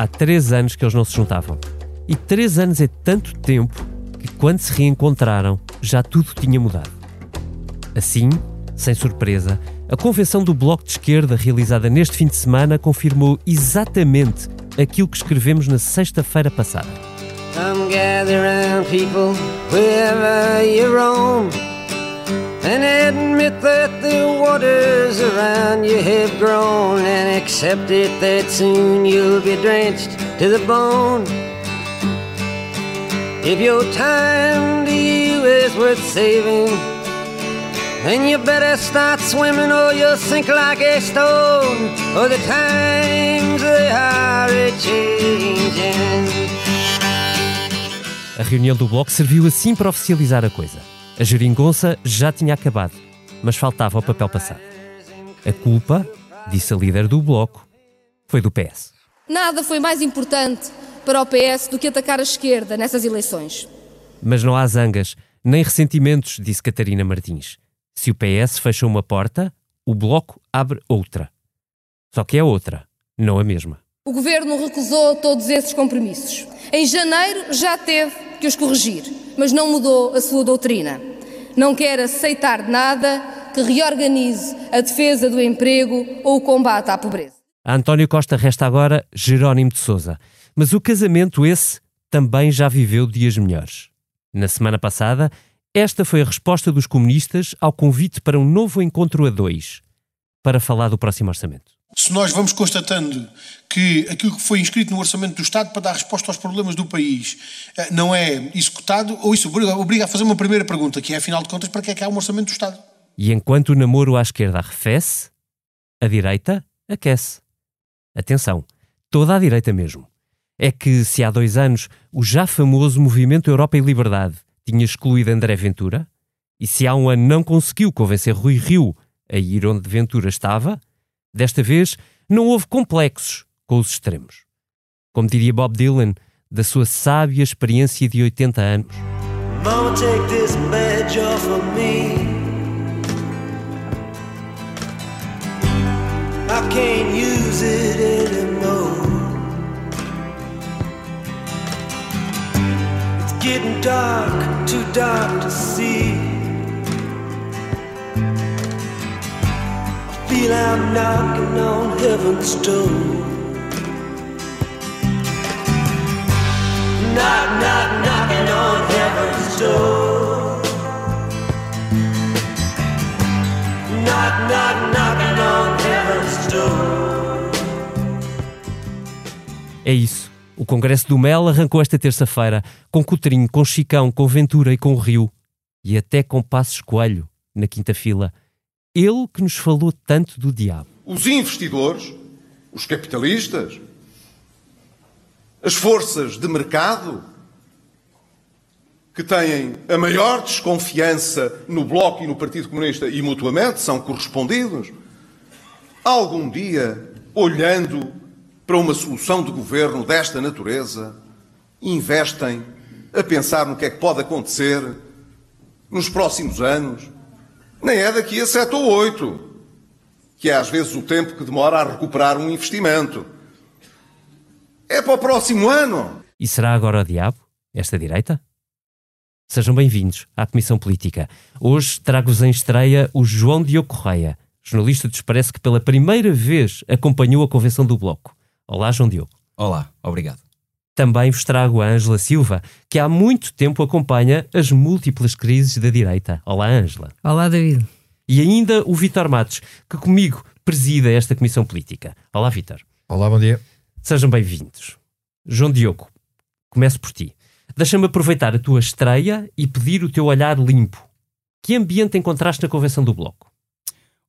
há três anos que eles não se juntavam. E três anos é tanto tempo que, quando se reencontraram, já tudo tinha mudado. Assim, sem surpresa, a convenção do Bloco de Esquerda, realizada neste fim de semana, confirmou exatamente aquilo que escrevemos na sexta-feira passada. Come gather people wherever you roam And admit that the waters around you have grown And accept it that soon you'll be drenched to the bone If your time to you is worth saving Then you better start swimming or you'll sink like a stone Or the times they are a-changing A reunião do Bloco serviu assim para oficializar a coisa. A geringonça já tinha acabado, mas faltava o papel passado. A culpa, disse a líder do Bloco, foi do PS. Nada foi mais importante para o PS do que atacar a esquerda nessas eleições. Mas não há zangas, nem ressentimentos, disse Catarina Martins. Se o PS fecha uma porta, o Bloco abre outra. Só que é outra, não a mesma. O governo recusou todos esses compromissos. Em janeiro já teve que os corrigir, mas não mudou a sua doutrina. Não quer aceitar nada que reorganize a defesa do emprego ou o combate à pobreza. A António Costa resta agora Jerónimo de Souza. Mas o casamento esse também já viveu dias melhores. Na semana passada, esta foi a resposta dos comunistas ao convite para um novo encontro a dois, para falar do próximo orçamento. Se nós vamos constatando que aquilo que foi inscrito no orçamento do Estado para dar resposta aos problemas do país eh, não é executado, ou isso obriga a fazer uma primeira pergunta, que é, afinal de contas, para que é que há um orçamento do Estado? E enquanto o namoro à esquerda arrefece, a direita aquece. Atenção, toda a direita mesmo é que se há dois anos o já famoso Movimento Europa e Liberdade tinha excluído André Ventura, e se há um ano não conseguiu convencer Rui Rio a ir onde Ventura estava, desta vez não houve complexos com os extremos. Como diria Bob Dylan, da sua sábia experiência de 80 anos. Mama, take this badge off of me. I can't use it anymore. getting dark, too dark to see. Feel I'm knocking on heaven's door. Knock, knock, knocking on heaven's door. Knock, knock, knocking on heaven's door. É isso. O Congresso do Mel arrancou esta terça-feira com Coutrinho, com Chicão, com Ventura e com Rio. E até com Passos Coelho, na quinta fila. Ele que nos falou tanto do diabo. Os investidores, os capitalistas, as forças de mercado, que têm a maior desconfiança no Bloco e no Partido Comunista e mutuamente são correspondidos, algum dia, olhando para uma solução de governo desta natureza, investem a pensar no que é que pode acontecer nos próximos anos. Nem é daqui a sete ou oito, que é às vezes o tempo que demora a recuperar um investimento. É para o próximo ano. E será agora o diabo, esta direita? Sejam bem-vindos à Comissão Política. Hoje trago-vos em estreia o João Diogo Correia, jornalista que parece que pela primeira vez acompanhou a convenção do Bloco. Olá, João Diogo. Olá, obrigado. Também vos trago a Ângela Silva, que há muito tempo acompanha as múltiplas crises da direita. Olá, Ângela. Olá, David. E ainda o Vitor Matos, que comigo presida esta comissão política. Olá, Vitor. Olá, bom dia. Sejam bem-vindos. João Diogo, começo por ti. Deixa-me aproveitar a tua estreia e pedir o teu olhar limpo. Que ambiente encontraste na convenção do Bloco?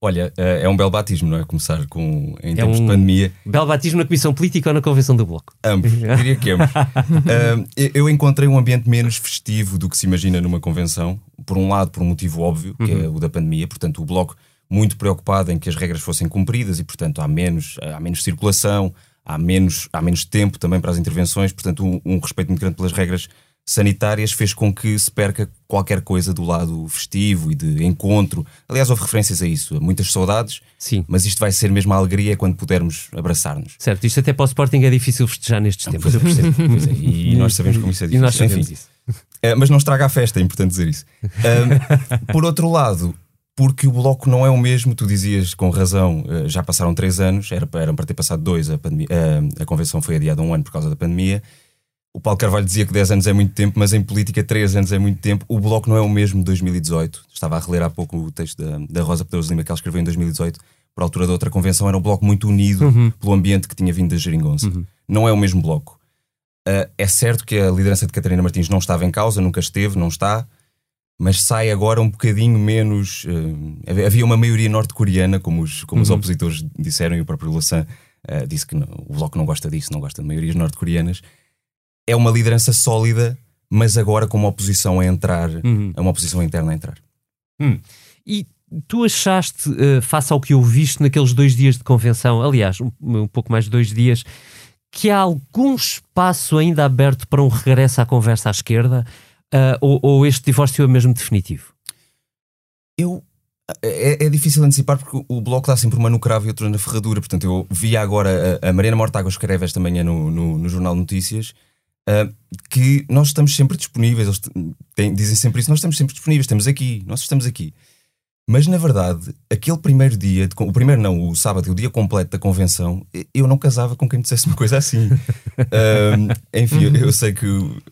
Olha, eh, é um belo batismo, não é? Começar com, em é tempos um de pandemia. Belo batismo na Comissão Política ou na Convenção do Bloco? Ambos, diria que ambos. uh, eu encontrei um ambiente menos festivo do que se imagina numa convenção. Por um lado, por um motivo óbvio, que é uhum. é o da pandemia. Portanto, o Bloco muito preocupado em que as regras fossem cumpridas e, portanto, há menos, há menos circulação, há menos, há menos tempo também para as intervenções. Portanto, um, um respeito muito grande pelas regras sanitárias fez com que se perca qualquer coisa do lado festivo e de encontro. Aliás, houve referências a isso, muitas saudades, Sim. mas isto vai ser mesmo a alegria quando pudermos abraçar-nos. Certo, isto até para o Sporting é difícil festejar nestes tempos. Pois eu percebo, pois é, e nós sabemos como isso é E difícil. nós sabemos Enfim, isso. eh, mas não estraga a festa, é importante dizer isso. Por outro lado, porque o bloco não é o mesmo, tu dizias com razão, eh, já passaram três anos, eram para ter passado dois, a, pandemia- a convenção foi adiada um ano por causa da pandemia. O Paulo Carvalho dizia que 10 anos é muito tempo, mas em política 3 anos é muito tempo. O bloco não é o mesmo de 2018. Estava a reler há pouco o texto da, da Rosa Pedroso Lima que ela escreveu em 2018, por altura da outra convenção. Era um bloco muito unido pelo ambiente que tinha vindo da Geringonça. Não é o mesmo bloco. Uh, é certo que a liderança de Catarina Martins não estava em causa, nunca esteve, não está, mas sai agora um bocadinho menos. uh, havia uma maioria norte-coreana, como, os, como os opositores disseram, e o próprio Lassan uh, disse que não- o Bloco não gosta disso, não gosta de maiorias norte-coreanas. É uma liderança sólida, mas agora com uma oposição a entrar, Uhum. é uma oposição interna a entrar. E tu achaste, eh, face ao que ouviste naqueles dois dias de convenção, aliás, um, um pouco mais de dois dias, que há algum espaço ainda aberto para um regresso à conversa à esquerda? Ah, ou, ou este divórcio é mesmo definitivo? Eu. É, é difícil antecipar porque o bloco dá sempre uma no cravo e outra na ferradura. Portanto, eu vi agora a, a Mariana Mortágua escreve esta manhã no, no, no Jornal Notícias ah, que nós estamos sempre disponíveis. Eles têm- dizem sempre isso: nós estamos sempre disponíveis, estamos aqui, nós estamos aqui. Mas na verdade, aquele primeiro dia, de o primeiro não, o sábado, o dia completo da convenção, eu não casava com quem me dissesse uma coisa assim. Ah, enfim, eu, eu sei que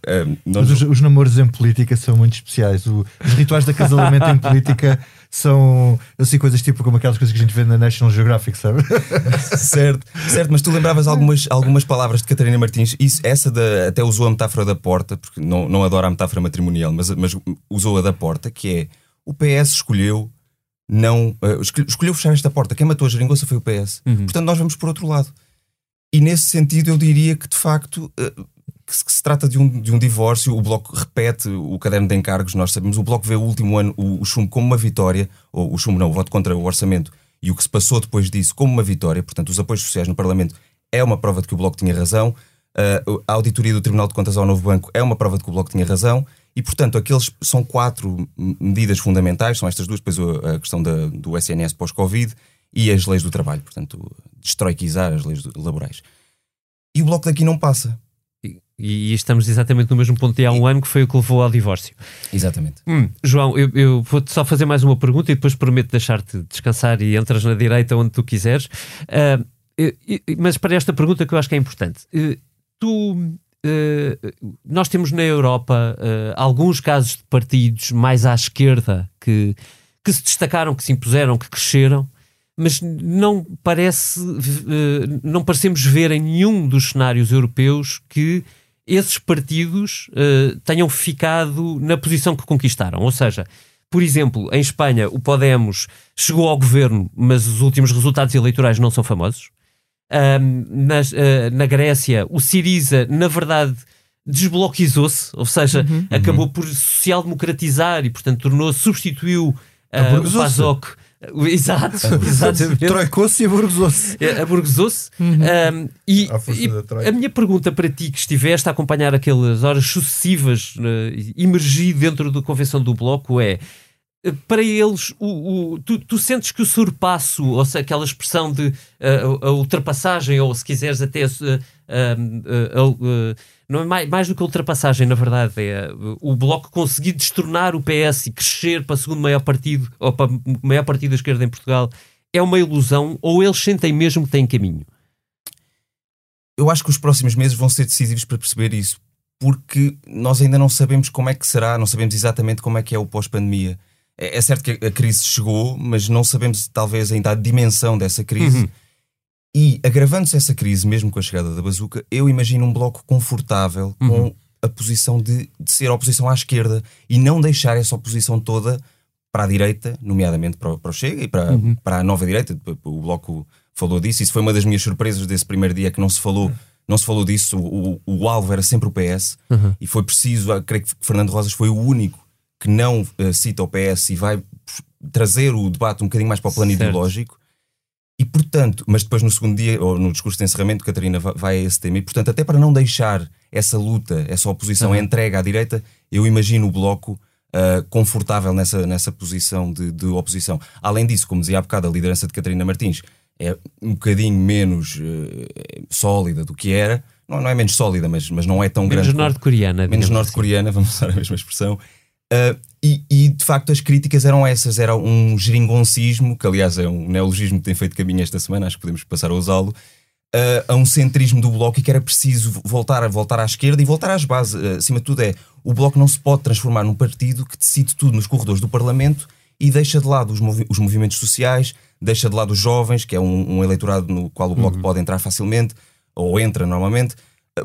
ah, nós, os, os namoros em política são muito especiais. O- os rituais de acasalamento em política são assim coisas tipo como aquelas coisas que a gente vê na National Geographic, sabe? certo, certo, mas tu lembravas algumas, algumas palavras de Catarina Martins, isso, essa da, até usou a metáfora da porta, porque não, não adoro a metáfora matrimonial, mas, mas usou a da porta, que é o PS escolheu não eh, escolheu, fechar esta porta. Quem matou a geringonça foi o PS. Portanto, nós vamos por outro lado. E nesse sentido, eu diria que de facto eh, que se, que se trata de um, de um divórcio. O Bloco repete o caderno de encargos, nós sabemos. O Bloco vê o último ano, o, o chumbo, como uma vitória, ou o chumbo não, o voto contra o orçamento, e o que se passou depois disso como uma vitória. Portanto, os apoios sociais no Parlamento é uma prova de que o Bloco tinha razão. Uh, a auditoria do Tribunal de Contas ao Novo Banco é uma prova de que o Bloco tinha razão. E, portanto, aqueles são quatro medidas fundamentais, são estas duas, depois a questão da- do SNS pós-Covid e as leis do trabalho, portanto, destroiquizar as leis laborais. E o Bloco daqui não passa. E, e estamos exatamente no mesmo ponto de há um ano que foi o que levou ao divórcio. Exatamente. Hum, João, eu, eu vou-te só fazer mais uma pergunta e depois prometo deixar-te descansar e entras na direita onde tu quiseres. E- mas para esta pergunta que eu acho que é importante, eh, tu. eh, nós temos na Europa eh, alguns casos de partidos mais à esquerda que, que se destacaram, que se impuseram, que cresceram, mas não parece, eh, não parecemos ver em nenhum dos cenários europeus que esses partidos eh, tenham ficado na posição que conquistaram. Ou seja, por exemplo, em Espanha, o Podemos chegou ao governo, mas os últimos resultados eleitorais não são famosos. Nas- ah, na Grécia, o Siriza, na verdade, desbloquizou-se, ou seja, acabou por social-democratizar e, portanto, tornou, substituiu ah, o. PASOK. Exato, exatamente. Troicou-se e aburguesou-se. É, aburguesou-se. Um, e, e a minha pergunta para ti, que estiveste a acompanhar aquelas horas sucessivas, uh, emergir dentro da convenção do Bloco, é eh, para eles, o, o- tu, tu sentes que o surpasso, ou seja, aquela expressão de uh, a, ultrapassagem, ou se quiseres até uh, uh, não é mais, mais do que ultrapassagem, na verdade, é o Bloco conseguir destornar o PS e crescer para o segundo maior partido, ou para o maior partido da esquerda em Portugal, é uma ilusão, ou eles sentem mesmo que têm caminho? Eu acho que os próximos meses vão ser decisivos para perceber isso, porque nós ainda não sabemos como é que será, não sabemos exatamente como é que é o pós-pandemia. É, é certo que a crise chegou, mas não sabemos talvez ainda a dimensão dessa crise. E agravando-se essa crise, mesmo com a chegada da bazuca, eu imagino um bloco confortável com a posição de, de ser oposição à esquerda e não deixar essa oposição toda para a direita, nomeadamente para, o- para o Chega e para, para a nova direita. O Bloco falou disso. Isso foi uma das minhas surpresas desse primeiro dia que não se falou. Não se falou disso, o, o, o alvo era sempre o PS e foi preciso, creio que Fernando Rosas foi o único que não eh, cita o PS e vai trazer o debate um bocadinho mais para o plano Certo. ideológico. E por portanto, mas depois no segundo dia, ou no discurso de encerramento, Catarina vai a esse tema, e portanto, até para não deixar essa luta, essa oposição, uhum. entrega à direita, eu imagino o Bloco uh, confortável nessa, nessa posição de, de, oposição. Além disso, como dizia há bocado, a liderança de Catarina Martins é um bocadinho menos uh, sólida do que era, não, não é menos sólida, mas, mas não é tão menos grande. Norte-coreana, menos assim. norte-coreana, vamos usar a mesma expressão. Uh, e, e, de facto as críticas eram essas, era um geringoncismo, que aliás é um neologismo que tem feito caminho esta semana, acho que podemos passar a usá-lo, uh, a um centrismo do Bloco e que era preciso voltar, voltar à esquerda e voltar às bases. Uh, acima de tudo é, o Bloco não se pode transformar num partido que decide tudo nos corredores do Parlamento e deixa de lado os, movi os movimentos sociais, deixa de lado os jovens, que é um, um eleitorado no qual o Bloco uhum. pode entrar facilmente, ou entra normalmente,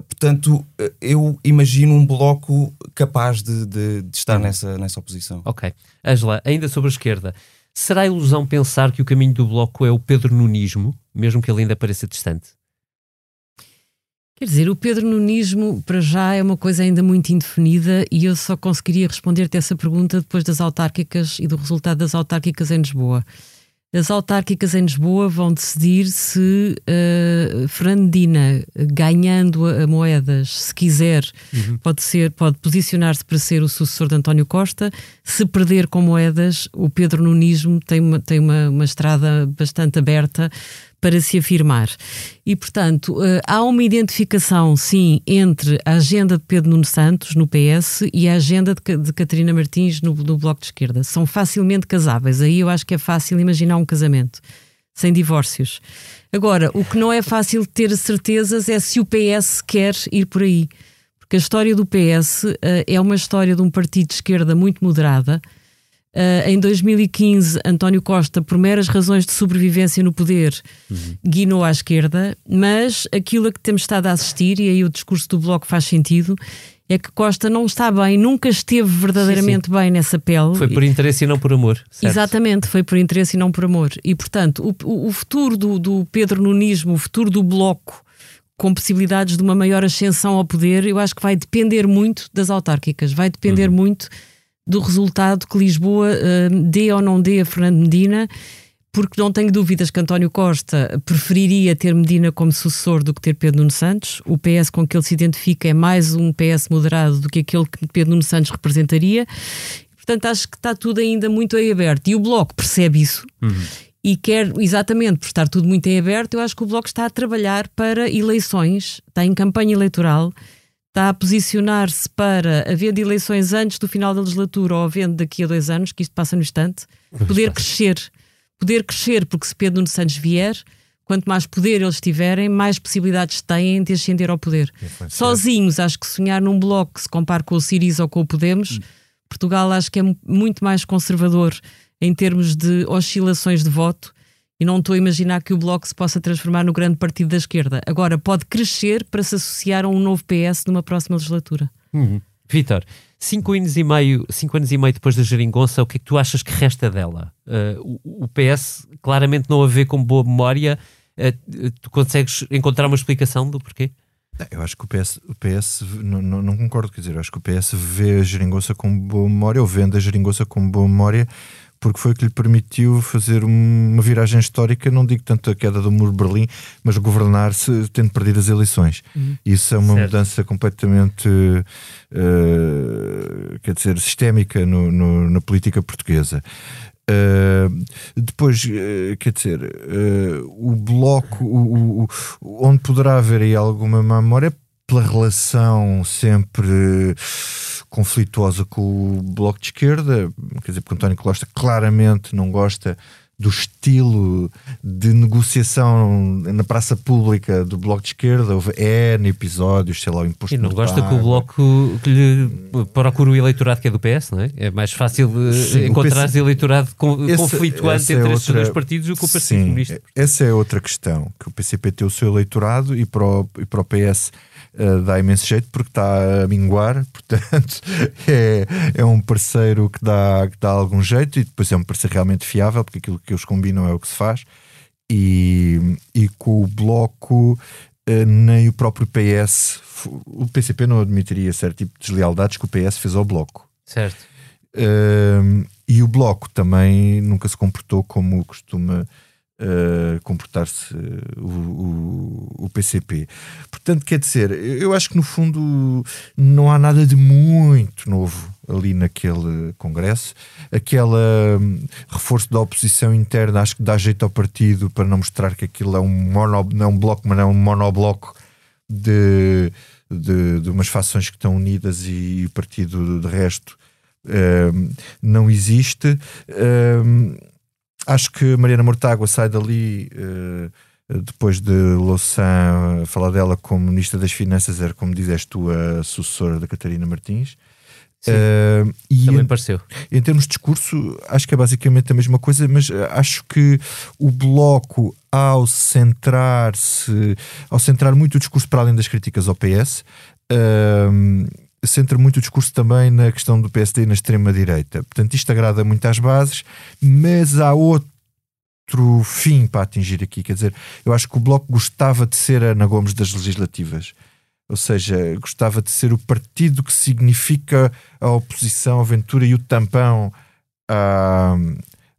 portanto, eh, eu imagino um bloco capaz de, de, de estar nessa, nessa oposição. Ok. Angela, ainda sobre a esquerda, será ilusão pensar que o caminho do bloco é o Pedro Nunismo, mesmo que ele ainda pareça distante? Quer dizer, o Pedro Nunismo, para já, é uma coisa ainda muito indefinida e eu só conseguiria responder-te essa pergunta depois das autárquicas e do resultado das autárquicas em Lisboa. As autárquicas em Lisboa vão decidir se uh, Fernandina, ganhando a, a, moedas, se quiser, uhum. pode ser, pode posicionar-se para ser o sucessor de António Costa. Se perder com moedas, o Pedro Nunismo tem uma, tem uma, uma estrada bastante aberta para se afirmar. E, portanto, eh, há uma identificação, sim, entre a agenda de Pedro Nuno Santos, no PS, e a agenda de, Catarina Martins, no, no Bloco de Esquerda. São facilmente casáveis. Aí eu acho que é fácil imaginar um casamento, sem divórcios. Agora, o que não é fácil ter certezas é se o PS quer ir por aí. Porque a história do PS uh, eh, é uma história de um partido de esquerda muito moderada, Uh, em 2015, António Costa, por meras razões de sobrevivência no poder, uhum. guinou à esquerda, mas aquilo a que temos estado a assistir, e aí o discurso do Bloco faz sentido, é que Costa não está bem, nunca esteve verdadeiramente sim, sim. bem nessa pele. Foi por interesse e não por amor. Certo? Exatamente, foi por interesse e não por amor. E, portanto, o, o futuro do, do Pedro Nunismo, o futuro do Bloco, com possibilidades de uma maior ascensão ao poder, eu acho que vai depender muito das autárquicas, vai depender uhum. muito do resultado que Lisboa uh, dê ou não dê a Fernando Medina, porque não tenho dúvidas que António Costa preferiria ter Medina como sucessor do que ter Pedro Nuno Santos. O PS com que ele se identifica é mais um PS moderado do que aquele que Pedro Nuno Santos representaria. Portanto, acho que está tudo ainda muito em aberto. E o Bloco percebe isso. Uhum. E quer, exatamente por estar tudo muito em aberto, eu acho que o Bloco está a trabalhar para eleições, está em campanha eleitoral está a posicionar-se para, havendo eleições antes do final da legislatura ou havendo daqui a dois anos, que isto passa no instante, poder crescer. Poder crescer, porque se Pedro Nuno Santos vier, quanto mais poder eles tiverem, mais possibilidades têm de ascender ao poder. Sozinhos, acho que sonhar num bloco que se compare com o Siriza ou com o Podemos, hum. Portugal acho que é muito mais conservador em termos de oscilações de voto e não estou a imaginar que o Bloco se possa transformar no grande partido da esquerda. Agora, pode crescer para se associar a um novo PS numa próxima legislatura. Uhum. Vitor, cinco anos, e meio, cinco anos e meio depois da geringonça, o que é que tu achas que resta dela? Uh, o, o, PS claramente não a vê com boa memória. Uh, tu consegues encontrar uma explicação do porquê? Eu acho que o PS, o PS não, não, não, concordo, quer dizer, eu acho que o PS vê a geringonça com boa memória, ou vende a geringonça com boa memória, porque foi o que lhe permitiu fazer uma viragem histórica, não digo tanto a queda do muro de Berlim, mas governar-se tendo perdido as eleições. Uhum. Isso é uma certo. mudança completamente, uh, quer dizer, sistémica no, no, na política portuguesa. Uh, depois, uh, quer dizer, uh, o bloco, o, o, onde poderá haver aí alguma memória pela relação sempre conflituosa com o Bloco de Esquerda, quer dizer, porque António Costa claramente não gosta do estilo de negociação na praça pública do Bloco de Esquerda. Houve N episódios, sei lá, o imposto E não gosta que o Bloco que lhe procure o eleitorado que é do PS, não é? É mais fácil Sim, encontrar PS... eleitorado esse, conflituante entre é estes dois partidos do que o Partido Comunista. Essa é outra questão, que o PCP tem o seu eleitorado e para o, e para o PS uh, dá imenso jeito porque está a minguar, portanto é, é um parceiro que dá, que dá algum jeito e depois é um parceiro realmente fiável porque aquilo que eles combinam é o que se faz e, e com o Bloco uh, nem o próprio PS o PCP não admitiria certo tipo de deslealdades que o PS fez ao Bloco. Certo. Uh, e o Bloco também nunca se comportou como costuma uh, comportar-se o, o, o, PCP. Portanto, quer dizer, eu acho que no fundo não há nada de muito novo ali naquele Congresso. Aquele um, reforço da oposição interna acho que dá jeito ao partido para não mostrar que aquilo é um, mono, não é um bloco, mas não é um monobloco de, de, de umas fações que estão unidas e o partido de resto um, não existe. Um, acho que Mariana Mortágua sai dali uh, depois de Louçã falar dela como Ministra das Finanças, era como dizes tu, a sucessora da Catarina Martins. Uh, e Também em, pareceu. Em termos de discurso, acho que é basicamente a mesma coisa, mas acho que o Bloco, ao centrar-se, ao centrar muito o discurso para além das críticas ao PS, uh, centra muito o discurso também na questão do PSD e na extrema-direita. Portanto, isto agrada muito às bases, mas há outro fim para atingir aqui. Quer dizer, eu acho que o Bloco gostava de ser a Ana Gomes das legislativas. Ou seja, gostava de ser o partido que significa a oposição, a aventura e o tampão à,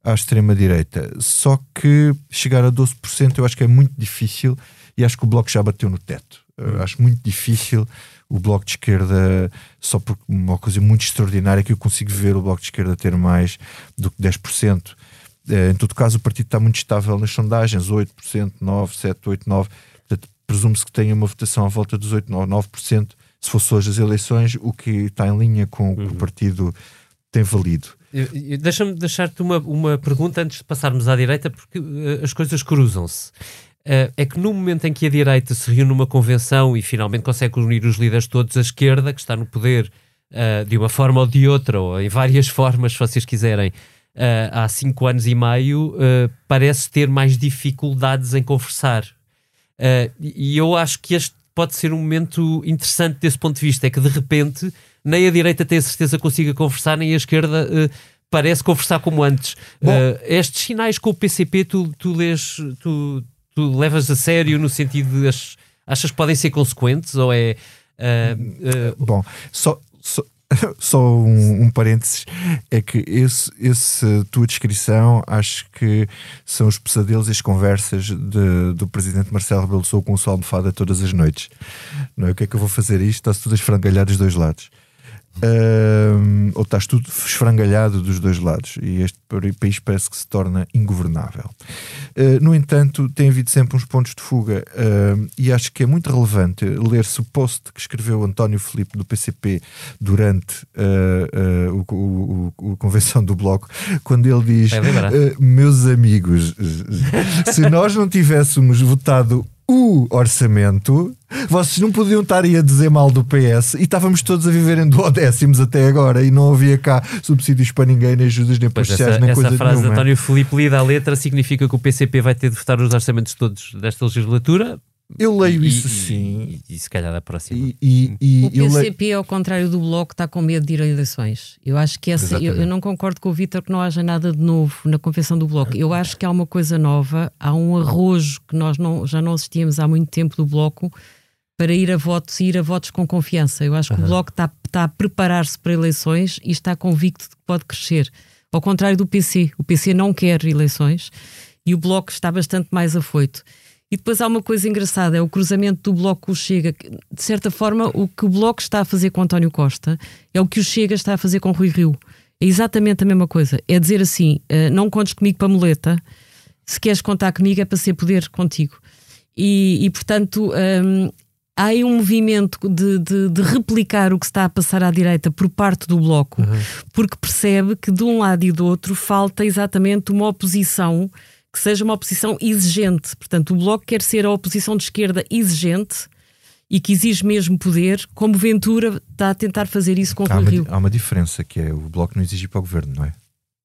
à extrema-direita. Só que chegar a 12% eu acho que é muito difícil e acho que o Bloco já bateu no teto. Hum. Acho muito difícil o Bloco de Esquerda, só por uma coisa muito extraordinária que eu consigo ver o Bloco de Esquerda ter mais do que 10%. Eh, em todo caso, o partido está muito estável nas sondagens, 8%, 9%, 7%, 8%, 9%. Portanto, presume-se que tenha uma votação à volta dos 8%, 9%, se fosse hoje as eleições, o que está em linha com o que o uhum. partido tem valido. Deixa-me deixar-te uma, uma pergunta antes de passarmos à direita, porque uh, as coisas cruzam-se. Uh, é que no momento em que a direita se reúne numa convenção e finalmente consegue unir os líderes todos, a esquerda, que está no poder uh, de uma forma ou de outra, ou em várias formas, se vocês quiserem, uh, há cinco anos e meio, parece ter mais dificuldades em conversar. e eu acho que este pode ser um momento interessante desse ponto de vista, é que de repente nem a direita tem a certeza que consiga conversar, nem a esquerda parece conversar como antes. estes sinais com o PCP, tu, tu lês, tu, tu levas a sério no sentido de as, achas que podem ser consequentes ou é. Uh, uh... Bom, só, só, só um, um, parênteses é que esse, esse tua descrição acho que são os pesadelos e as conversas de, do presidente Marcelo Rebelo Sousa com o sua almofada todas as noites. Não é? O que é que eu vou fazer isto? Está-se tudo a esfrangalhar dos dois lados. Uh, ou estás tudo esfrangalhado dos dois lados. E este país parece que se torna ingovernável. Uh, no entanto, tem havido sempre uns pontos de fuga. Uh, e acho que é muito relevante ler-se o post que escreveu António Filipe do PCP durante ah, o, o, o, a convenção do Bloco, quando ele diz: Meus amigos, se nós não tivéssemos votado o orçamento, vocês não podiam estar aí a dizer mal do PS e estávamos todos a viver em duodécimos até agora e não havia cá subsídios para ninguém, nem ajudas, nem para sociais, nem essa coisa frase nenhuma. de António Filipe lida a letra significa que o PCP vai ter de votar os orçamentos todos desta legislatura eu leio e, isso sim. E, e, se calhar da próxima. E, e, o PCP, leio... ao contrário do Bloco, está com medo de ir a eleições. Eu acho que essa. Eu, eu, não concordo com o Vítor que não haja nada de novo na confissão do Bloco. Eu acho que há uma coisa nova, há um arrojo que nós não, já não assistíamos há muito tempo do Bloco para ir a votos e ir a votos com confiança. Eu acho que uhum. o Bloco está, está a preparar-se para eleições e está convicto de que pode crescer. Ao contrário do PC. O PC não quer eleições e o Bloco está bastante mais afoito. E depois há uma coisa engraçada, é o cruzamento do Bloco com o Chega. De certa forma, o que o Bloco está a fazer com António Costa é o que o Chega está a fazer com Rui Rio. É exatamente a mesma coisa. É dizer assim, uh, não contes comigo para muleta, se queres contar comigo é para ser poder contigo. E, e portanto, um, há aí um movimento de, de, de, replicar o que está a passar à direita por parte do Bloco, uhum. porque percebe que de um lado e do outro falta exatamente uma oposição que seja uma oposição exigente. Portanto, o Bloco quer ser a oposição de esquerda exigente e que exige mesmo poder, como Ventura está a tentar fazer isso com o Rui Rio. Há uma diferença que é o Bloco não exige para o governo, não é?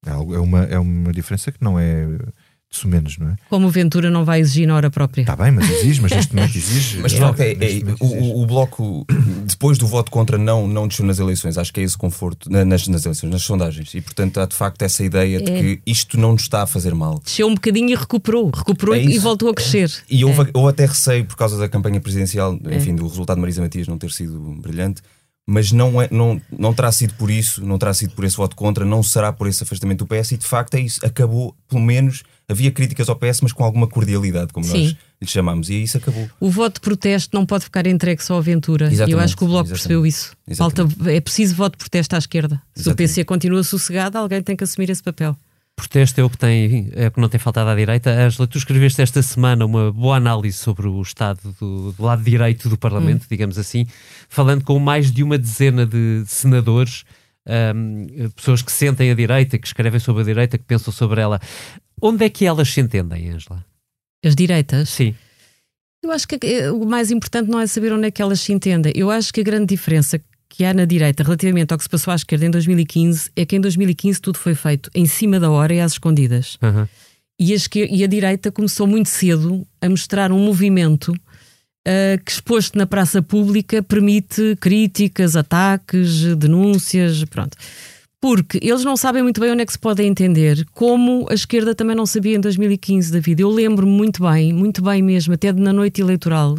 É, é uma, é uma diferença que não é isso menos, não é? Como o Ventura não vai exigir na hora própria. Está bem, mas exige, mas neste momento exige. Mas é, okay, é, o, o, Bloco, depois do voto contra, não, não desceu nas eleições. Acho que é esse conforto nas, nas eleições, nas sondagens. E portanto há de facto essa ideia de é. que isto não nos está a fazer mal. Desceu um bocadinho e recuperou. Recuperou é e voltou a crescer. E houve, é. houve até receio por causa da campanha presidencial, enfim, do resultado de Marisa Matias não ter sido brilhante mas não, é, não, não terá sido por isso, não terá sido por esse voto contra, não será por esse afastamento do PS e de facto é isso, acabou, pelo menos, havia críticas ao PS, mas com alguma cordialidade, como Sim. nós lhe chamamos, e isso acabou. O voto de protesto não pode ficar entregue só à aventura. E eu Exatamente, acho que o Bloco exatamente. percebeu isso. Falta, é preciso voto de protesto à esquerda. Se o Exatamente. PC continua sossegado, alguém tem que assumir esse papel. Protesto é o que tem, é o que não tem faltado à direita. Angela, tu escreveste esta semana uma boa análise sobre o estado do, do lado direito do Parlamento, digamos assim, falando com mais de uma dezena de senadores, ahm, pessoas que sentem a direita, que escrevem sobre a direita, que pensam sobre ela. Onde é que elas se entendem, Angela? As direitas. Sim. Eu acho que eh, o mais importante não é saber onde é que elas se entendem. Eu acho que a grande diferença que há na direita relativamente ao que se passou à esquerda em 2015 é que em 2015 tudo foi feito em cima da hora e às escondidas. Aham. E a, e a direita começou muito cedo a mostrar um movimento ah, que, exposto na praça pública, permite críticas, ataques, denúncias, pronto. Porque eles não sabem muito bem onde é que se podem entender, como a esquerda também não sabia em 2015, David. Eu lembro-me muito bem, muito bem mesmo, até na noite eleitoral,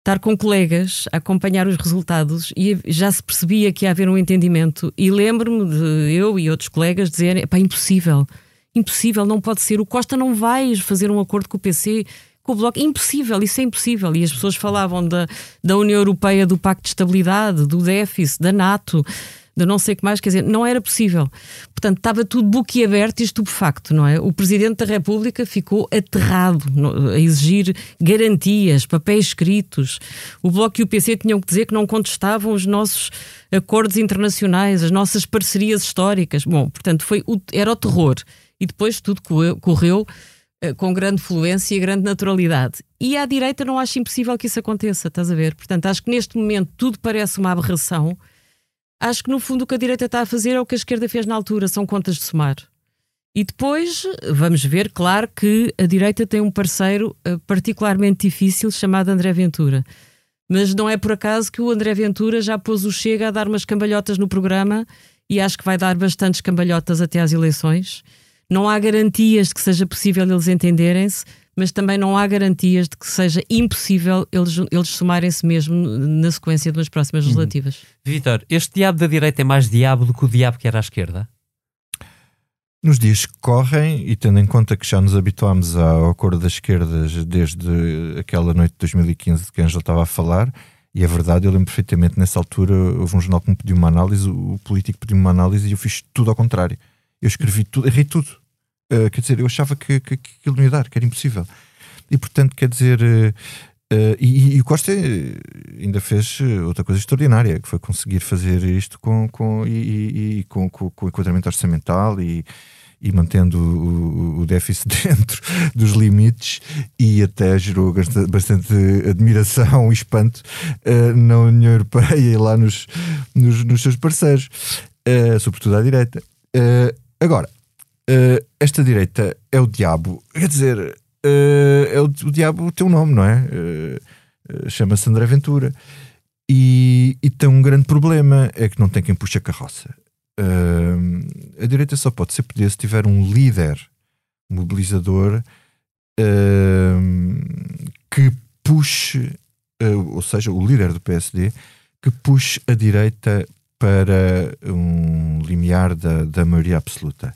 estar com colegas a acompanhar os resultados e já se percebia que ia haver um entendimento. E lembro-me de eu e outros colegas dizerem: pá, impossível, impossível, não pode ser. O Costa não vai fazer um acordo com o PC, com o Bloco. Impossível, isso é impossível. E as pessoas falavam da, da União Europeia, do Pacto de Estabilidade, do déficit, da NATO. De não sei o que mais, quer dizer, não era possível. Portanto, estava tudo boquiaberto e estupefacto, não é? O Presidente da República ficou aterrado a exigir garantias, papéis escritos. O Bloco e o PC tinham que dizer que não contestavam os nossos acordos internacionais, as nossas parcerias históricas. Bom, portanto, foi o- era o terror. E depois tudo correu, correu eh, com grande fluência e grande naturalidade. E à direita não acho impossível que isso aconteça, estás a ver? Portanto, acho que neste momento tudo parece uma aberração. Acho que no fundo o que a direita está a fazer é o que a esquerda fez na altura, são contas de somar. E depois vamos ver, claro, que a direita tem um parceiro eh, particularmente difícil chamado André Ventura. Mas não é por acaso que o André Ventura já pôs o Chega a dar umas cambalhotas no programa e acho que vai dar bastantes cambalhotas até às eleições. Não há garantias de que seja possível eles entenderem-se, mas também não há garantias de que seja impossível eles, eles somarem-se mesmo na sequência de umas próximas legislativas. Vitor, este diabo da direita é mais diabo do que o diabo que era à esquerda? Nos dias que correm, e tendo em conta que já nos habituámos ao acordo das esquerdas desde aquela noite de 2015 de que a Angela estava a falar, e é verdade, eu lembro perfeitamente nessa altura, houve um jornal que me pediu uma análise, o político pediu uma análise e eu fiz tudo ao contrário. Eu escrevi tudo, errei tudo. Uh, quer dizer, eu achava que, que, que aquilo não ia dar, que era impossível. E portanto, quer dizer, uh, uh, e, e o Costa ainda fez outra coisa extraordinária, que foi conseguir fazer isto com, com, e, e- com, com, com enquadramento orçamental e, e mantendo o, o déficit dentro dos limites e até gerou bastante, admiração e espanto eh, na União Europeia e lá nos, nos, nos seus parceiros, eh, sobretudo à direita. Eh, agora, eh, esta direita é o diabo, quer dizer, eh, é o, o diabo tem um nome, não é? Eh, Chama-se André Ventura. E, e tem um grande problema: é que não tem quem puxe a carroça. A direita só pode ser poder se tiver um líder mobilizador que puxe, ou seja, o líder do PSD, que puxe a direita para um limiar da, da maioria absoluta.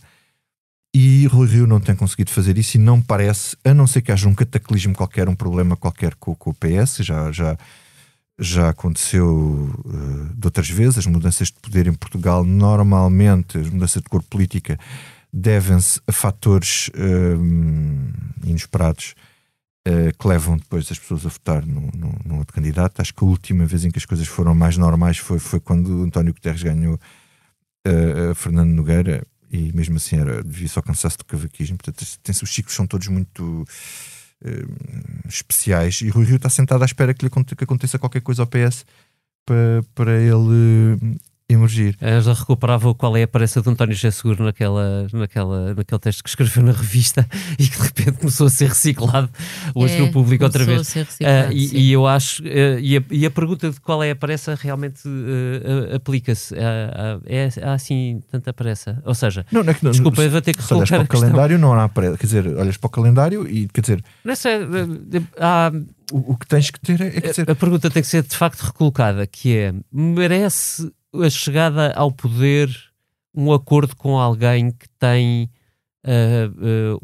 E Rui Rio não tem conseguido fazer isso e não parece, a não ser que haja um cataclismo qualquer, um problema qualquer com, com o PS, já, já, já aconteceu uh, de outras vezes, as mudanças de poder em Portugal, normalmente, as mudanças de cor política, devem-se a fatores um, inesperados uh, que levam depois as pessoas a votar no, outro candidato. Acho que a última vez em que as coisas foram mais normais foi, foi quando António Guterres ganhou uh, Fernando Nogueira e mesmo assim era devia só cansaço do cavaquismo. Portanto, tem os ciclos são todos muito uh, especiais e Rui Rio está sentado à espera que, lhe, que aconteça qualquer coisa ao PS para, para ele emergir. A Angela recuperava qual é a aparência de António José Seguro naquela, naquela, naquele texto que escreveu na revista e que de repente começou a ser reciclado hoje É, no público outra começou vez. a ser reciclado, Ah, e, e eu acho, ah, e, a, e a pergunta de qual é a pressa realmente ah, aplica-se. É, há assim tanta pressa. Ou seja, Não, não é que não- desculpa, eu vou ter que se olhas para o calendário, não há pressa. Quer dizer, olhas para o calendário e, quer dizer, Não ah, ah, o, o que tens que ter é, é quer dizer, a pergunta tem que ser de facto recolocada, que é, merece a chegada ao poder um acordo com alguém que tem ah, ah,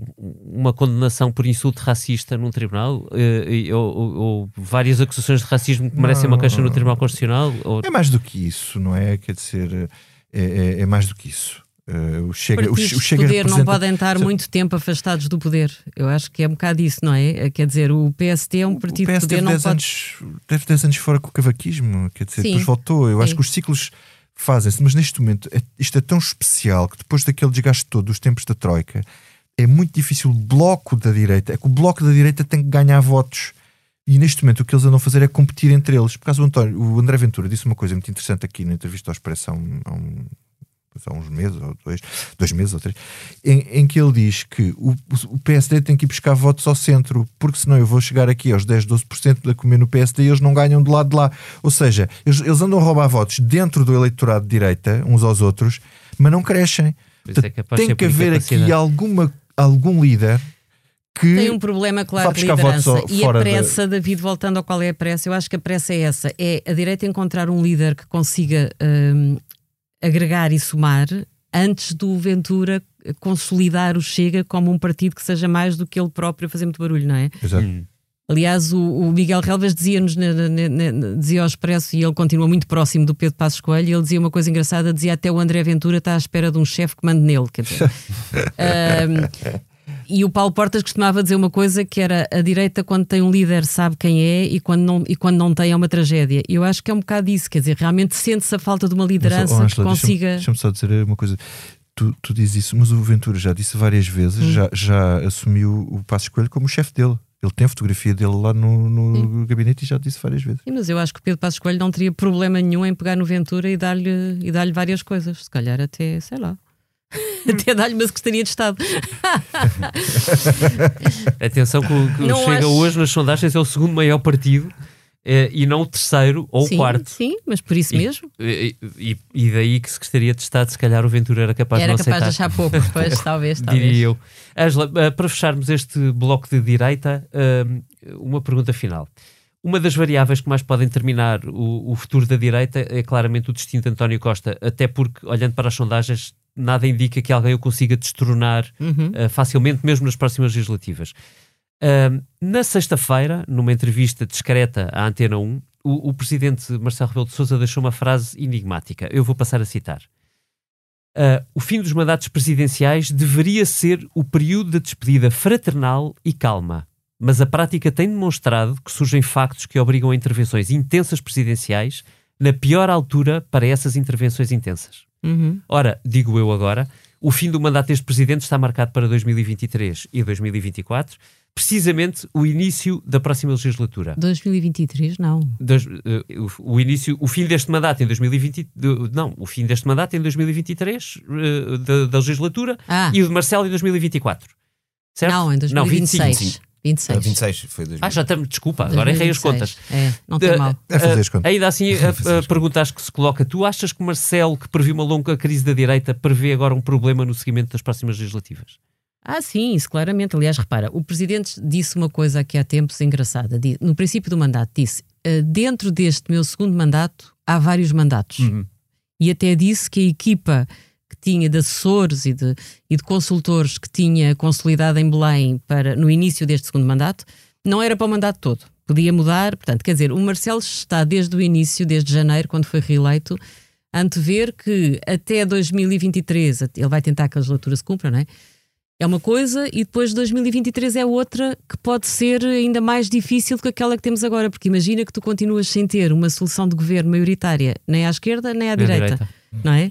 uma condenação por insulto racista num tribunal? E- ou, ou- várias acusações de racismo que merecem uma queixa no Tribunal Constitucional? Ou, é mais do que isso, não é? Quer dizer, é, é- é mais do que isso. Eh, o Chega, o, partidos Che- o de Chega poder não representa- podem estar muito tempo afastados do poder. Eu acho que é um bocado isso, não é? Quer dizer, o PST é um partido de poder, não 10 pode. anos, teve 10 anos fora com o cavaquismo, quer dizer, Sim. depois voltou. Eu acho Sim. que os ciclos fazem-se, mas neste momento é- isto é tão especial que depois daquele desgaste todo dos tempos da Troika é muito difícil o bloco da direita. É que o bloco da direita tem que ganhar votos. E neste momento o que eles andam a fazer é competir entre eles. Por causa do António, o André Ventura disse uma coisa muito interessante aqui na entrevista ao Expresso há, um- há um- uns meses, ou dois, dois meses ou três, em, em que ele diz que o, o PSD tem que ir buscar votos ao centro, porque senão eu vou chegar aqui aos 10, 12% a comer no PSD e eles não ganham do lado de lá. Ou seja, eles, eles andam a roubar votos dentro do eleitorado de direita, uns aos outros, mas não crescem. É de tem que haver aqui alguma, algum líder que Tem um problema claro de liderança. E a da- pressa, David, voltando ao qual é a pressa, eu acho que a pressa é essa: é a direita encontrar um líder que consiga hum, agregar e somar antes do Ventura consolidar o Chega como um partido que seja mais do que ele próprio a fazer muito barulho, não é? Exato. Aliás, o, o Miguel Relvas dizia-nos, dizia ao Expresso, e ele continua muito próximo do Pedro Passos Coelho, e ele dizia uma coisa engraçada, dizia até o André Ventura está à espera de um chefe que mande nele. Quer dizer, Ahm, e o Paulo Portas costumava dizer uma coisa que era a direita, quando tem um líder, sabe quem é, e quando não, e quando não tem, é uma tragédia. Eu acho que é um bocado isso, quer dizer, realmente sente-se a falta de uma liderança Mas, oh, que Ângela, consiga. Deixa-me deixa-me só dizer uma coisa. Tu, tu dizes isso, mas o Ventura já disse várias vezes, Hum. já, já assumiu o Passo Escolho como o chefe dele. Ele tem a fotografia dele lá no, no gabinete e já disse várias vezes. Sim, mas eu acho que o Pedro Passos Coelho não teria problema nenhum em pegar no Ventura e dar-lhe dar várias coisas. Se calhar até, sei lá. até dar-lhe uma Secretaria de Estado. Atenção que o, que o Chega acho- hoje nas sondagens é o segundo maior partido eh, e não o terceiro ou sim, o quarto. sim, mas por isso E- mesmo. E, e- e daí que Secretaria de Estado, se calhar o Ventura era capaz Era de não capaz de achar pouco, pois, talvez, talvez. diria eu. Ângela, eh, para fecharmos este bloco de direita, eh, uma pergunta final. Uma das variáveis que mais podem determinar o, o futuro da direita é claramente o destino de António Costa, até porque, olhando para as sondagens, nada indica que alguém o consiga destronar Uhum. eh, facilmente, mesmo nas próximas legislativas. Ahm, na sexta-feira, numa entrevista discreta à Antena 1, o, o presidente Marcelo Rebelo de Sousa deixou uma frase enigmática. Eu vou passar a citar. Ah, o fim dos mandatos presidenciais deveria ser o período de despedida fraternal e calma, mas a prática tem demonstrado que surgem factos que obrigam a intervenções intensas presidenciais na pior altura para essas intervenções intensas. Uhum. Ora, digo eu agora, o fim do mandato deste presidente está marcado para 2023 e 2024, precisamente o início da próxima legislatura. 2023, não. Dois- eh, o, o início, o fim deste mandato em 2020, de- não, o fim deste mandato em 2023 eh, da, da legislatura Ah. e o de Marcelo em 2024. Certo? Não, em Não, 25, 2026. sim. 26. Ah, 26 foi 2000. Ah, já estamos, desculpa, agora errei as 2026. contas. É, não tem mal. É fazer as contas. Ainda assim, a, a pergunta acho que se coloca: tu achas que Marcelo, que previu uma longa crise da direita, prevê agora um problema no seguimento das próximas legislativas? Ah, sim, isso claramente. Aliás, repara, o Presidente disse uma coisa aqui há tempos engraçada. No princípio do mandato, disse: "Ah, dentro deste meu segundo mandato, há vários mandatos. E até disse que a equipa tinha de assessores e de, e de consultores que tinha consolidado em Belém para, no início deste segundo mandato, não era para o mandato todo. Podia mudar. Portanto, quer dizer, o Marcelo está desde o início, desde janeiro, quando foi reeleito, a antever que até 2023, ele vai tentar que a legislatura se cumpra, não é? É uma coisa e depois 2023 é outra que pode ser ainda mais difícil do que aquela que temos agora, porque imagina que tu continuas sem ter uma solução de governo maioritária nem à esquerda nem à Nem à direita, direita. não é?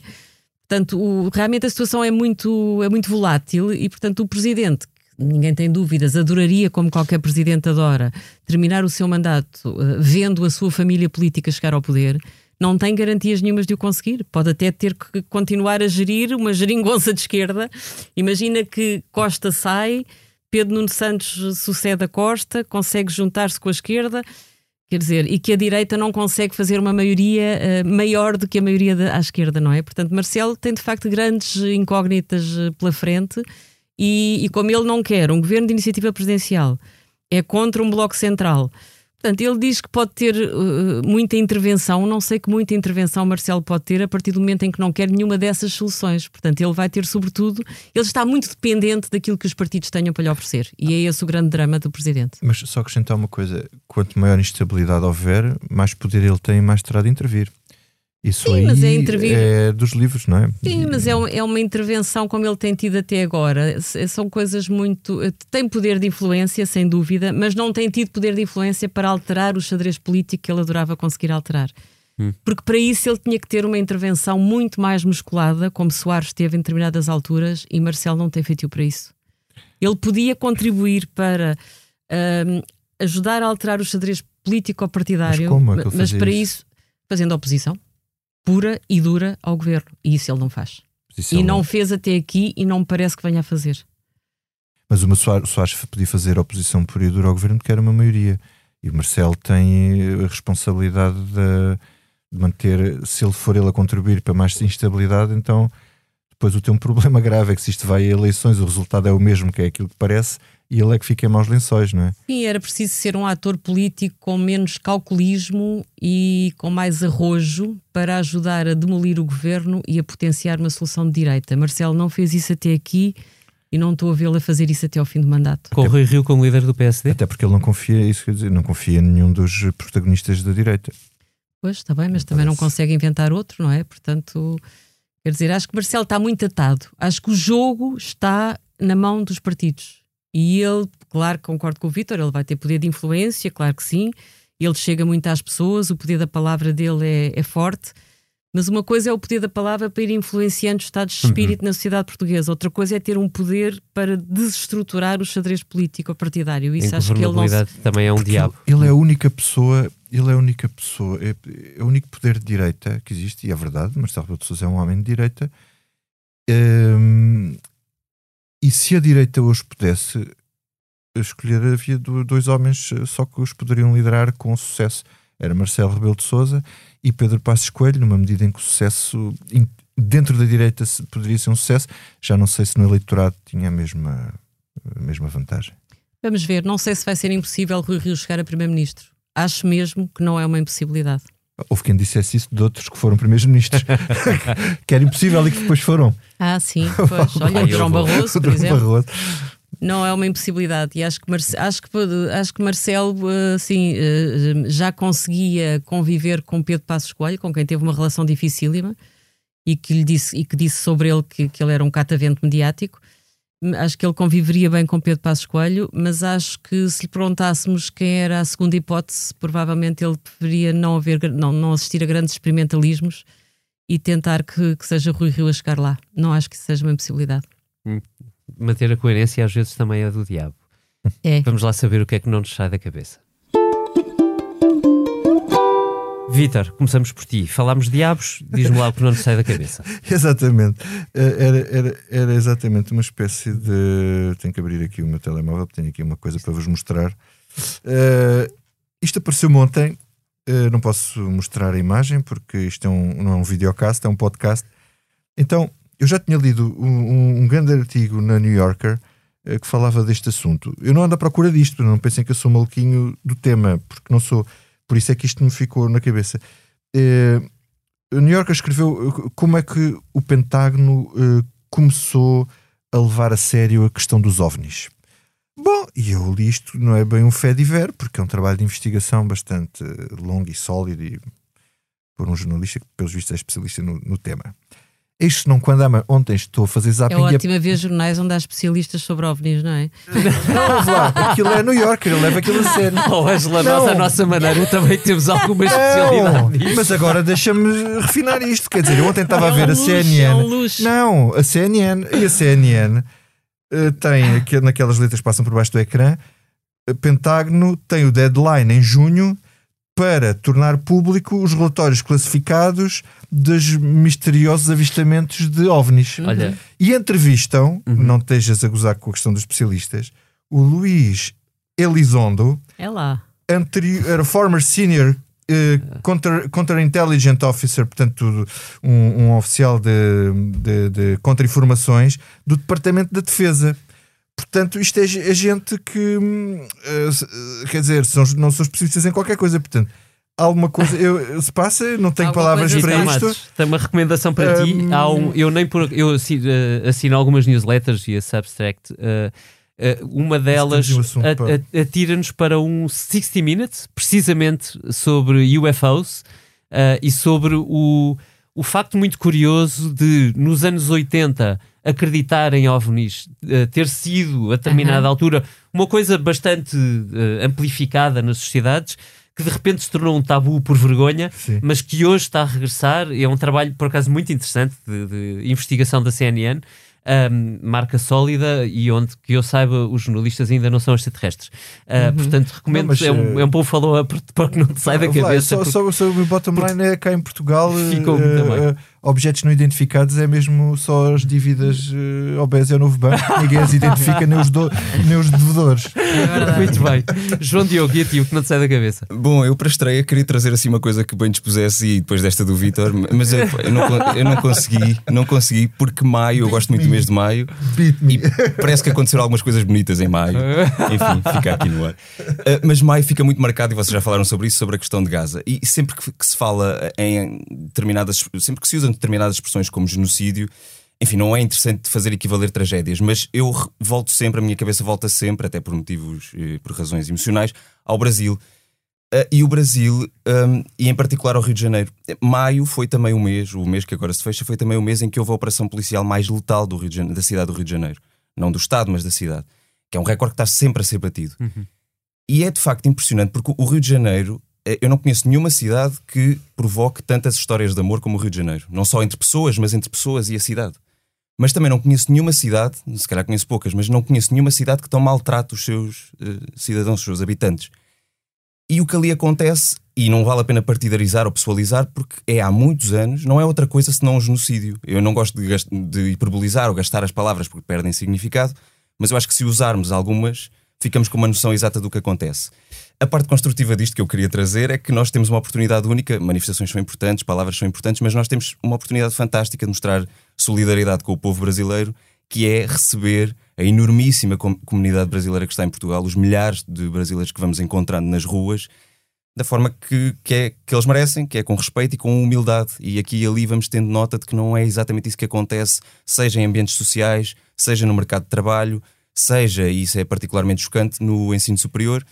Portanto, o- realmente a situação é muito, é muito volátil e, portanto, o presidente, ninguém tem dúvidas, adoraria, como qualquer presidente adora, terminar o seu mandato eh, vendo a sua família política chegar ao poder. não tem garantias nenhumas de o conseguir. Pode até ter que continuar a gerir uma geringonça de esquerda. Imagina que Costa sai, Pedro Nuno Santos sucede a Costa, consegue juntar-se com a esquerda. Quer dizer, e que a direita não consegue fazer uma maioria uh, maior do que a maioria da, à esquerda, não é? Portanto, Marcelo tem de facto grandes incógnitas uh, pela frente e, e, como ele não quer um governo de iniciativa presidencial, é contra um bloco central, Portanto, ele diz que pode ter uh, muita intervenção, não sei que muita intervenção Marcelo pode ter a partir do momento em que não quer nenhuma dessas soluções. Portanto, ele vai ter, sobretudo, ele está muito dependente daquilo que os partidos tenham para lhe oferecer. E é esse o grande drama do Presidente. Mas só acrescentar uma coisa: quanto maior instabilidade houver, mais poder ele tem, mais terá de intervir. Isso Sim, aí mas é, intervir... é dos livros, não é? Sim, mas é, um, é uma intervenção como ele tem tido até agora. São coisas muito. Eh, tem poder de influência, sem dúvida, mas não tem tido poder de influência para alterar o xadrez político que ele adorava conseguir alterar. Hum. Porque para isso ele tinha que ter uma intervenção muito mais musculada, como Soares teve em determinadas alturas, e Marcelo não tem feito para isso. Ele podia contribuir para um, ajudar a alterar o xadrez político-partidário, mas, é mas para isso? isso fazendo oposição pura e dura ao governo. E isso ele não faz. Isso e não, não fez até aqui e não me parece que venha a fazer. Mas o Soares podia fazer oposição pura e dura ao governo porque era uma maioria. E o Marcelo tem a responsabilidade de, de manter, se ele for ele a contribuir para mais instabilidade, então depois o teu um problema grave é que se isto vai a eleições, o resultado é o mesmo, que é aquilo que parece, e ele é que fica em maus lençóis, não é? Sim, era preciso ser um ator político com menos calculismo e com mais arrojo para ajudar a demolir o governo e a potenciar uma solução de direita. Marcelo não fez isso até aqui e não estou a vê-lo a fazer isso até ao fim do mandato. Com o Rui Rio como líder do PSD? Até porque ele não confia, isso quer dizer, não confia em nenhum dos protagonistas da direita. Pois, está bem, mas também não consegue inventar outro, não é? Portanto, quer dizer, acho que Marcelo está muito atado. Acho que o jogo está na mão dos partidos e ele, claro, concordo com o Vitor, ele vai ter poder de influência, claro que sim. Ele chega muito às pessoas, o poder da palavra dele é, é forte. Mas uma coisa é o poder da palavra para ir influenciando estados de espírito uhum. na sociedade portuguesa, outra coisa é ter um poder para desestruturar o xadrez político partidário. Isso acho que ele não também é um Porque diabo. Ele é a única pessoa, ele é a única pessoa, é, é o único poder de direita que existe, e é verdade, Marcelo Rebelo de Sousa é um homem de direita, hum, e se a direita hoje pudesse escolher, havia dois homens eh, só que os poderiam liderar com sucesso. Era Marcelo Rebelo de Souza e Pedro Passos Coelho, numa medida em que o sucesso dentro da direita poderia ser um sucesso. Já não sei se no eleitorado tinha a mesma, a mesma vantagem. Vamos ver. Não sei se vai ser impossível Rui Rio chegar a Primeiro-Ministro. Acho mesmo que não é uma impossibilidade. Houve quem dissesse isso de outros que foram primeiros-ministros, que era impossível e que depois foram. Ah, sim, pois. Olha, o João Barroso, por exemplo. Barroso. Não é uma impossibilidade. E acho que, Marce acho que, acho que Marcelo assim, já conseguia conviver com Pedro Passos Coelho, com quem teve uma relação dificílima, e que, lhe disse, e que disse sobre ele que, que ele era um catavento mediático acho que ele conviveria bem com Pedro Passos Coelho, mas acho que se lhe perguntássemos quem era a segunda hipótese, provavelmente ele preferia não, haver, não, não assistir a grandes experimentalismos e tentar que, que seja Rui Rio a chegar lá. Não acho que isso seja uma impossibilidade. Hum, manter a coerência às vezes também é do diabo. É. Vamos lá saber o que é que não nos sai da cabeça. Vitor, começamos por ti. Falámos de diabos, diz-me lá o que não nos sai da cabeça. exatamente. Eh, era, era, era exatamente uma espécie de. Tenho que abrir aqui o meu telemóvel, tenho aqui uma coisa para vos mostrar. Uh, isto apareceu-me ontem. Uh, não posso mostrar a imagem porque isto é um, não é um videocast, é um podcast. Então, eu já tinha lido um, um grande artigo na New Yorker uh, que falava deste assunto. Eu não ando à procura disto, não pensem que eu sou maluquinho do tema, porque não sou por isso é que isto me ficou na cabeça. Uh, New York escreveu eh, como é que o Pentágono uh, começou a levar a sério a questão dos ovnis. Bom, e eu li isto, não é bem um fé de ver, porque é um trabalho de investigação bastante longo e sólido e por um jornalista que, pelos vistos, é especialista no, no tema. Isto não quando ama. Ontem estou a fazer zapping. É ótimo a... ver jornais onde há especialistas sobre ovnis, não é? Não, lá, aquilo é New York, ele leva aquilo a sério. Oh, Angela, nós, a nossa maneira, também temos alguma especialidade não, Mas agora deixa-me refinar isto. Quer dizer, eu ontem estava é a ver a CNN. É um não, a CNN. E a CNN uh, eh, tem, naquelas letras que passam por baixo do ecrã, Pentágono tem o deadline em junho para tornar público os relatórios classificados dos misteriosos avistamentos de ovnis. Olha. E entrevistam, não estejas a gozar com a questão dos especialistas, o Luís Elizondo, É lá. anteri- era former senior eh, counter, counterintelligence officer, portanto, um, um oficial de, de, de contra-informações do Departamento da Defesa. Portanto, isto é, é gente que eh, quer dizer, são, não são especialistas em qualquer coisa. Portanto, alguma coisa eu, se passa, não tenho Alguma palavras para isto. Matos, Tenho uma recomendação para ti. Hum. Há um, eu nem por, eu assi- eh, assino algumas newsletters e a Substact. eh, eh, uma delas um atira-nos para um 60 Minutes, precisamente sobre UFOs eh, e sobre o, o facto muito curioso de, nos anos 80, acreditar em OVNIs, eh, ter sido, a determinada Aham. altura, uma coisa bastante eh, amplificada nas sociedades, que de repente se tornou um tabu por vergonha, Sim. mas que hoje está a regressar. e É um trabalho, por acaso, muito interessante de, de investigação da CNN, ahm, marca sólida e onde, que eu saiba, os jornalistas ainda não são extraterrestres. Ah, Portanto, recomendo, Não, mas, é, um, eh, é um bom follow-up para que não te sai da Vai, cabeça. Só, porque- só, só o bottom line é cá em Portugal. Ficou eh, muito bem. Objetos não identificados é mesmo só as dívidas uh, obesas é o novo banco. Ninguém as identifica, nem os, do, nem os devedores. Muito bem. João Diogo, e a ti, o que não te sai da cabeça? Bom, eu para a estreia queria trazer assim uma coisa que bem dispusesse e depois desta do Vitor, mas eu, eu não, eu não consegui, não consegui, porque maio, eu gosto muito do mês de maio Beat me. e parece que aconteceram algumas coisas bonitas em maio. Enfim, fica aqui no ar. Uh, mas maio fica muito marcado, e vocês já falaram sobre isso, sobre a questão de Gaza. E sempre que, que se fala em determinadas, sempre que se usam determinadas expressões como genocídio, enfim, não é interessante fazer equivaler tragédias, mas eu volto sempre, a minha cabeça volta sempre, até por motivos, eh, por razões emocionais, ao Brasil. Uh, e o Brasil, um, e em particular ao Rio de Janeiro. Maio foi também o mês, o mês que agora se fecha, foi também o mês em que houve a operação policial mais letal do Rio de Janeiro, da cidade do Rio de Janeiro. Não do Estado, mas da cidade. Que é um recorde que está sempre a ser batido. E é de facto impressionante, porque o Rio de Janeiro, eu não conheço nenhuma cidade que provoque tantas histórias de amor como o Rio de Janeiro. Não só entre pessoas, mas entre pessoas e a cidade. Mas também não conheço nenhuma cidade, se calhar conheço poucas, mas não conheço nenhuma cidade que tão maltrate os seus eh, cidadãos, os seus habitantes. E o que ali acontece, e não vale a pena partidarizar ou pessoalizar, porque é há muitos anos, não é outra coisa senão um genocídio. Eu não gosto de, de hiperbolizar ou gastar as palavras porque perdem significado, mas eu acho que se usarmos algumas, ficamos com uma noção exata do que acontece. A parte construtiva disto que eu queria trazer é que nós temos uma oportunidade única, manifestações são importantes, palavras são importantes, mas nós temos uma oportunidade fantástica de mostrar solidariedade com o povo brasileiro, que é receber a enormíssima com- comunidade brasileira que está em Portugal, os milhares de brasileiros que vamos encontrando nas ruas, da forma que, que, é, que eles merecem, que é com respeito e com humildade. E aqui e ali vamos tendo nota de que não é exatamente isso que acontece, seja em ambientes sociais, seja no mercado de trabalho, seja, e isso é particularmente chocante, no ensino superior.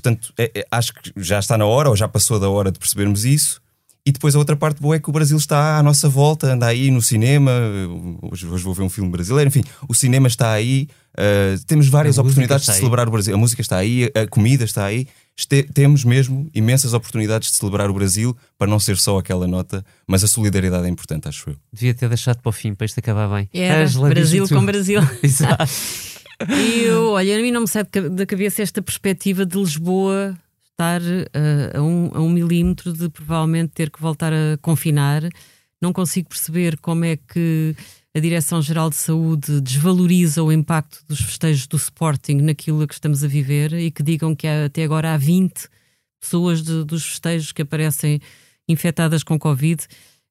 Portanto, é- é- acho que já está na hora, ou já passou da hora de percebermos isso. E depois a outra parte boa é que o Brasil está à nossa volta, anda aí no cinema. Hoje, hoje vou ver um filme brasileiro, enfim, o cinema está aí. uh, temos várias A oportunidades de está aí. celebrar o Brasil. A música está aí, a comida está aí. Este- temos mesmo imensas oportunidades de celebrar o Brasil para não ser só aquela nota, mas a solidariedade é importante, acho eu. Devia ter deixado para o fim para isto acabar bem. Era Ângela, Brasil com Brasil. Exato. Eu, olha, a mim não me sai da cabeça esta perspectiva de Lisboa estar eh, a, um, a um milímetro de provavelmente ter que voltar a confinar. Não consigo perceber como é que a Direção-Geral de Saúde desvaloriza o impacto dos festejos do Sporting naquilo que estamos a viver e que digam que há- até agora há 20 pessoas de- dos festejos que aparecem infectadas com Covid.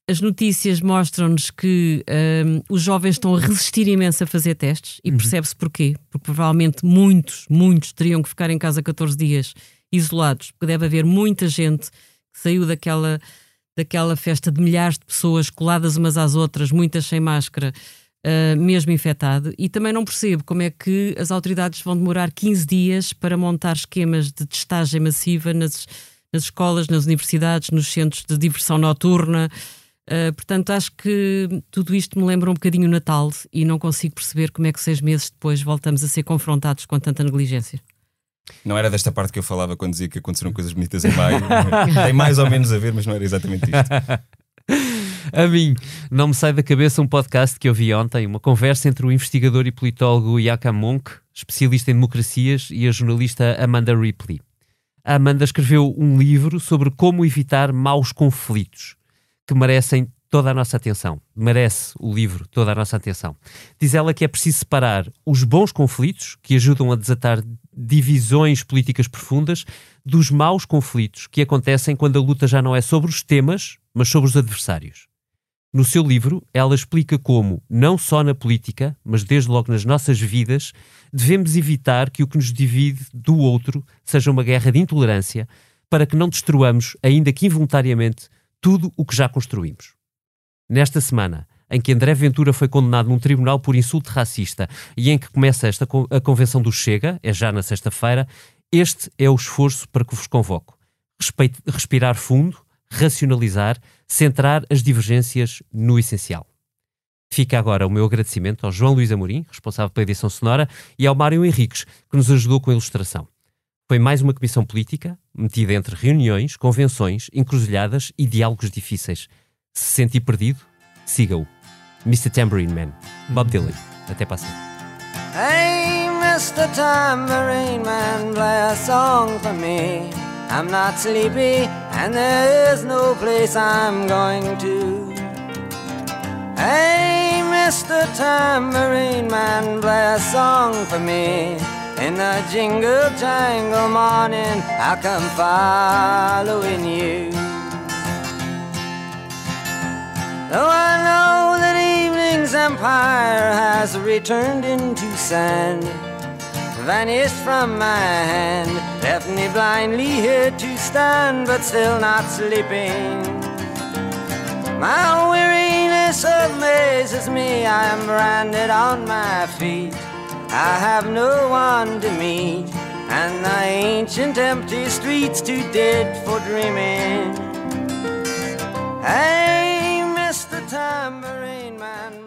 As notícias mostram-nos que hum, os jovens estão a resistir imenso a fazer testes e percebe-se porquê. Porque provavelmente muitos, muitos teriam que ficar em casa 14 dias isolados, porque deve haver muita gente que saiu daquela, daquela festa de milhares de pessoas coladas umas às outras, muitas sem máscara, uh, mesmo infectado. E também não percebo como é que as autoridades vão demorar 15 dias para montar esquemas de testagem massiva nas, nas escolas, nas universidades, nos centros de diversão noturna. Uh, portanto, acho que tudo isto me lembra um bocadinho o Natal e não consigo perceber como é que seis meses depois voltamos a ser confrontados com tanta negligência. Não era desta parte que eu falava quando dizia que aconteceram coisas bonitas em maio. Tem mais ou menos a ver, mas não era exatamente isto. A mim, não me sai da cabeça um podcast que eu vi ontem, uma conversa entre o investigador e politólogo Yakam Monk, especialista em democracias, e a jornalista Amanda Ripley. a Amanda escreveu um livro sobre como evitar maus conflitos que merecem toda a nossa atenção. Merece o livro toda a nossa atenção. Diz ela que é preciso separar os bons conflitos, que ajudam a desatar divisões políticas profundas, dos maus conflitos que acontecem quando a luta já não é sobre os temas, mas sobre os adversários. No seu livro, ela explica como, não só na política, mas desde logo nas nossas vidas, devemos evitar que o que nos divide do outro seja uma guerra de intolerância, para que não destruamos, ainda que involuntariamente, tudo o que já construímos. Nesta semana, em que André Ventura foi condenado num tribunal por insulto racista e em que começa esta a convenção do Chega, é já na sexta-feira, este é o esforço para que vos convoco. Respeite, respirar fundo, racionalizar, centrar as divergências no essencial. Fica agora o meu agradecimento ao João Luís Amorim, responsável pela edição sonora, e ao Mário Henriques, que nos ajudou com a ilustração. Foi mais uma comissão política, metida entre reuniões, convenções, encruzilhadas e diálogos difíceis. Se sentir perdido, siga-o. Mr. Tambourine Man, Bob Dylan. Até para. Hey, Mr. Tambourine Man, play a song for me. I'm not sleepy, and no place I'm going to. Hey, Mr. Tambourine Man, play a song for me. In the jingle jangle morning, I'll come following you. Though I know that evening's empire has returned into sand, vanished from my hand, left me blindly here to stand, but still not sleeping. My weariness amazes me, I am branded on my feet. I have no one to meet, and the ancient empty streets too dead for dreaming. Hey, Mr. Tambourine Man.